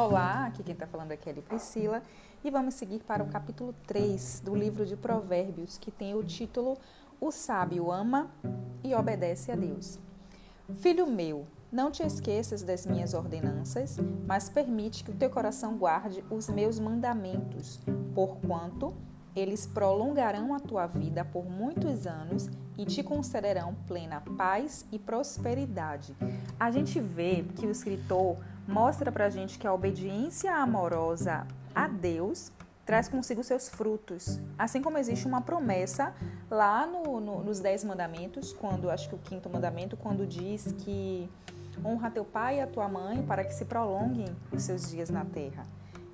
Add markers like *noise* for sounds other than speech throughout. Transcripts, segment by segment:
Olá, aqui quem está falando é Kelly Priscila e vamos seguir para o capítulo 3 do livro de Provérbios, que tem o título O sábio ama e obedece a Deus. Filho meu, não te esqueças das minhas ordenanças, mas permite que o teu coração guarde os meus mandamentos, porquanto eles prolongarão a tua vida por muitos anos e te concederão plena paz e prosperidade. A gente vê que o escritor mostra para a gente que a obediência amorosa a Deus traz consigo seus frutos. Assim como existe uma promessa lá no, no, nos Dez Mandamentos, quando acho que o quinto mandamento, quando diz que honra teu pai e a tua mãe para que se prolonguem os seus dias na terra.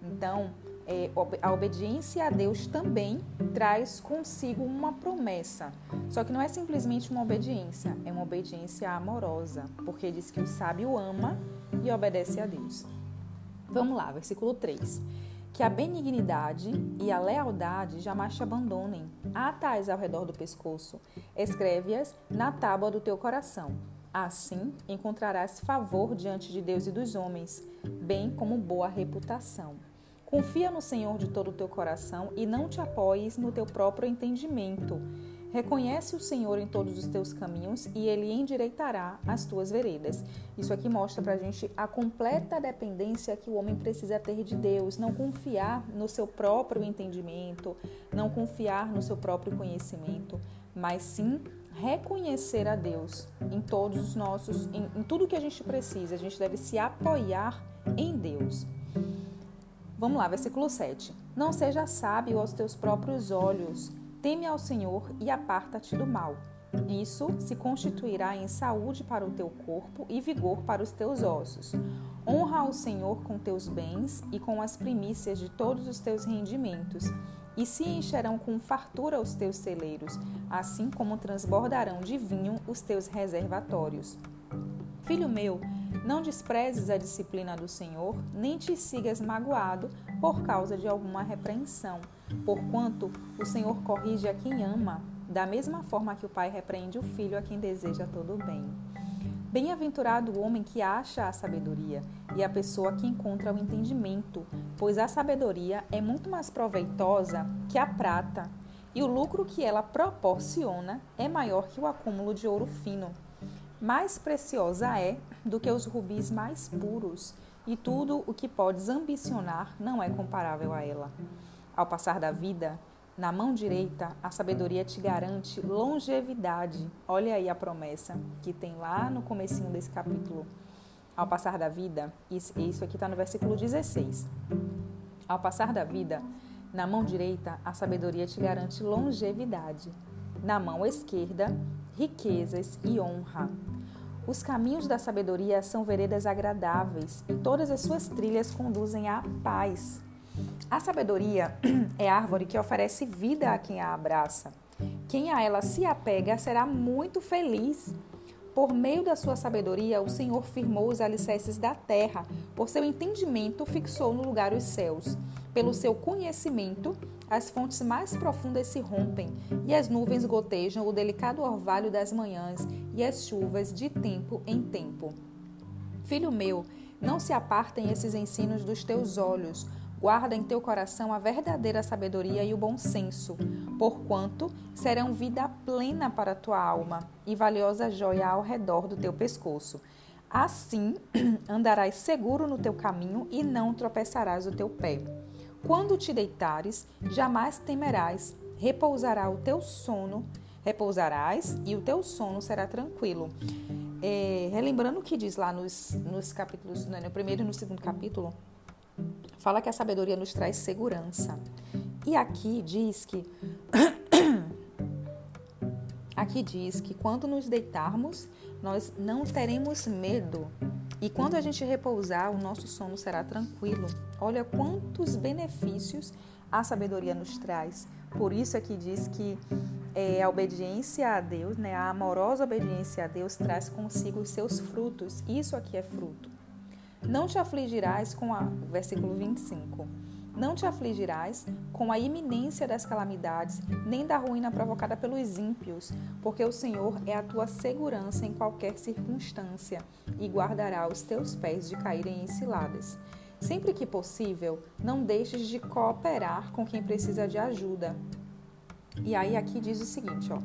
Então, é, a obediência a Deus também traz consigo uma promessa. Só que não é simplesmente uma obediência, é uma obediência amorosa, porque diz que o sábio ama e obedece a Deus. Vamos lá, versículo 3. Que a benignidade e a lealdade jamais te abandonem. Atais ao redor do pescoço, escreve-as na tábua do teu coração. Assim encontrarás favor diante de Deus e dos homens, bem como boa reputação. Confia no Senhor de todo o teu coração e não te apoies no teu próprio entendimento. Reconhece o Senhor em todos os teus caminhos e ele endireitará as tuas veredas. Isso aqui mostra para a gente a completa dependência que o homem precisa ter de Deus, não confiar no seu próprio entendimento, não confiar no seu próprio conhecimento, mas sim reconhecer a Deus em todos os nossos, em, em tudo que a gente precisa. A gente deve se apoiar em Deus. Vamos lá, versículo 7. Não seja sábio aos teus próprios olhos, teme ao Senhor e aparta-te do mal. Isso se constituirá em saúde para o teu corpo e vigor para os teus ossos. Honra ao Senhor com teus bens e com as primícias de todos os teus rendimentos, e se encherão com fartura os teus celeiros, assim como transbordarão de vinho os teus reservatórios. Filho meu, não desprezes a disciplina do Senhor, nem te sigas magoado por causa de alguma repreensão, porquanto o Senhor corrige a quem ama, da mesma forma que o pai repreende o filho a quem deseja todo o bem. Bem-aventurado o homem que acha a sabedoria e a pessoa que encontra o entendimento, pois a sabedoria é muito mais proveitosa que a prata, e o lucro que ela proporciona é maior que o acúmulo de ouro fino mais preciosa é do que os rubis mais puros, e tudo o que podes ambicionar não é comparável a ela. Ao passar da vida, na mão direita, a sabedoria te garante longevidade. Olha aí a promessa que tem lá no comecinho desse capítulo. Ao passar da vida, isso aqui está no versículo 16. Ao passar da vida, na mão direita, a sabedoria te garante longevidade. Na mão esquerda, riquezas e honra. Os caminhos da sabedoria são veredas agradáveis e todas as suas trilhas conduzem à paz. A sabedoria *clears throat* é árvore que oferece vida a quem a abraça. Quem a ela se apega será muito feliz. Por meio da sua sabedoria, o Senhor firmou os alicerces da terra, por seu entendimento, fixou no lugar os céus. Pelo seu conhecimento, as fontes mais profundas se rompem e as nuvens gotejam o delicado orvalho das manhãs e as chuvas de tempo em tempo. Filho meu, não se apartem esses ensinos dos teus olhos. Guarda em teu coração a verdadeira sabedoria e o bom senso, porquanto serão vida plena para a tua alma e valiosa joia ao redor do teu pescoço. Assim *clears throat* andarás seguro no teu caminho e não tropeçarás o teu pé. Quando te deitares, jamais temerás, repousará o teu sono, repousarás e o teu sono será tranquilo. É, relembrando o que diz lá nos, nos capítulos, né, no primeiro e no segundo capítulo, fala que a sabedoria nos traz segurança. E aqui diz que *coughs* aqui diz que quando nos deitarmos, nós não teremos medo e quando a gente repousar, o nosso sono será tranquilo. Olha quantos benefícios a sabedoria nos traz. Por isso aqui diz que é, a obediência a Deus, né, a amorosa obediência a Deus traz consigo os seus frutos. Isso aqui é fruto. Não te afligirás com a versículo 25 não te afligirás com a iminência das calamidades, nem da ruína provocada pelos ímpios, porque o Senhor é a tua segurança em qualquer circunstância e guardará os teus pés de caírem em ciladas. Sempre que possível, não deixes de cooperar com quem precisa de ajuda. E aí aqui diz o seguinte, ó,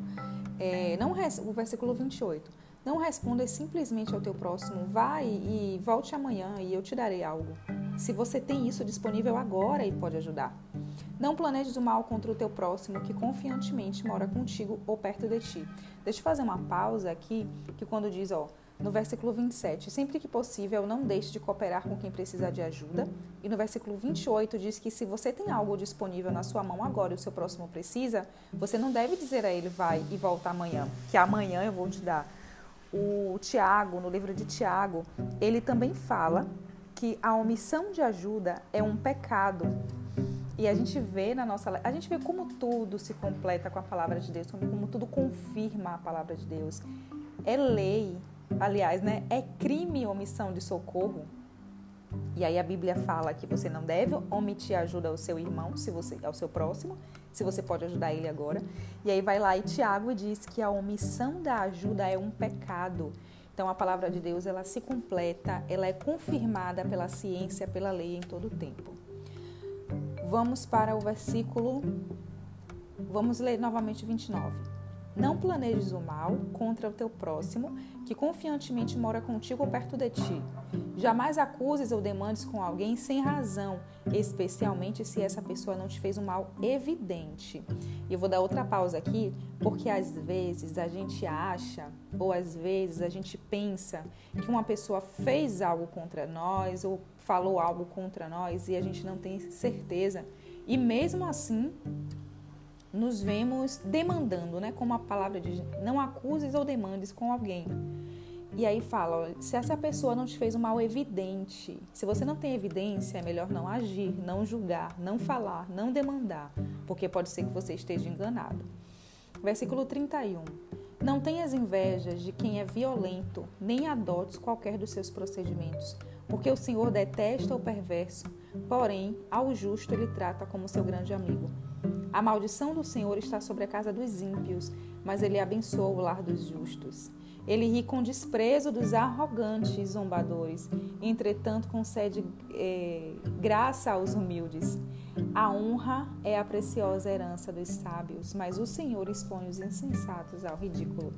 é, não o versículo 28. Não respondas simplesmente ao teu próximo, vai e volte amanhã e eu te darei algo. Se você tem isso disponível agora e pode ajudar. Não planejes o mal contra o teu próximo que confiantemente mora contigo ou perto de ti. Deixa eu fazer uma pausa aqui, que quando diz, ó, no versículo 27, sempre que possível, não deixe de cooperar com quem precisa de ajuda. E no versículo 28 diz que se você tem algo disponível na sua mão agora e o seu próximo precisa, você não deve dizer a ele vai e volta amanhã, que amanhã eu vou te dar. O Tiago, no livro de Tiago, ele também fala que a omissão de ajuda é um pecado e a gente vê na nossa. A gente vê como tudo se completa com a palavra de Deus, como, tudo confirma a palavra de Deus. É lei, aliás, né? É crime omissão de socorro. E aí a Bíblia fala que você não deve omitir ajuda ao seu irmão, se você ao seu próximo, se você pode ajudar ele agora. E aí vai lá e Tiago diz que a omissão da ajuda é um pecado. Então a palavra de Deus ela se completa, ela é confirmada pela ciência, pela lei em todo o tempo. Vamos para o versículo. Vamos ler novamente 29. Não planejes o mal contra o teu próximo, que confiantemente mora contigo ou perto de ti. Jamais acuses ou demandes com alguém sem razão, especialmente se essa pessoa não te fez um mal evidente. E eu vou dar outra pausa aqui, porque às vezes a gente acha, ou às vezes a gente pensa que uma pessoa fez algo contra nós ou falou algo contra nós e a gente não tem certeza. E mesmo assim, nos vemos demandando, né? Como a palavra diz, não acuses ou demandes com alguém. E aí fala, se essa pessoa não te fez um mal evidente, se você não tem evidência, é melhor não agir, não julgar, não falar, não demandar, porque pode ser que você esteja enganado. Versículo 31. Não tenhas invejas de quem é violento, nem adotes qualquer dos seus procedimentos, porque o Senhor detesta o perverso, porém, ao justo ele trata como seu grande amigo. A maldição do Senhor está sobre a casa dos ímpios, mas ele abençoa o lar dos justos. Ele ri com desprezo dos arrogantes e zombadores, entretanto concede é, graça aos humildes. A honra é a preciosa herança dos sábios, mas o Senhor expõe os insensatos ao ridículo.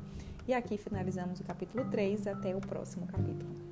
E aqui finalizamos o capítulo 3, até o próximo capítulo.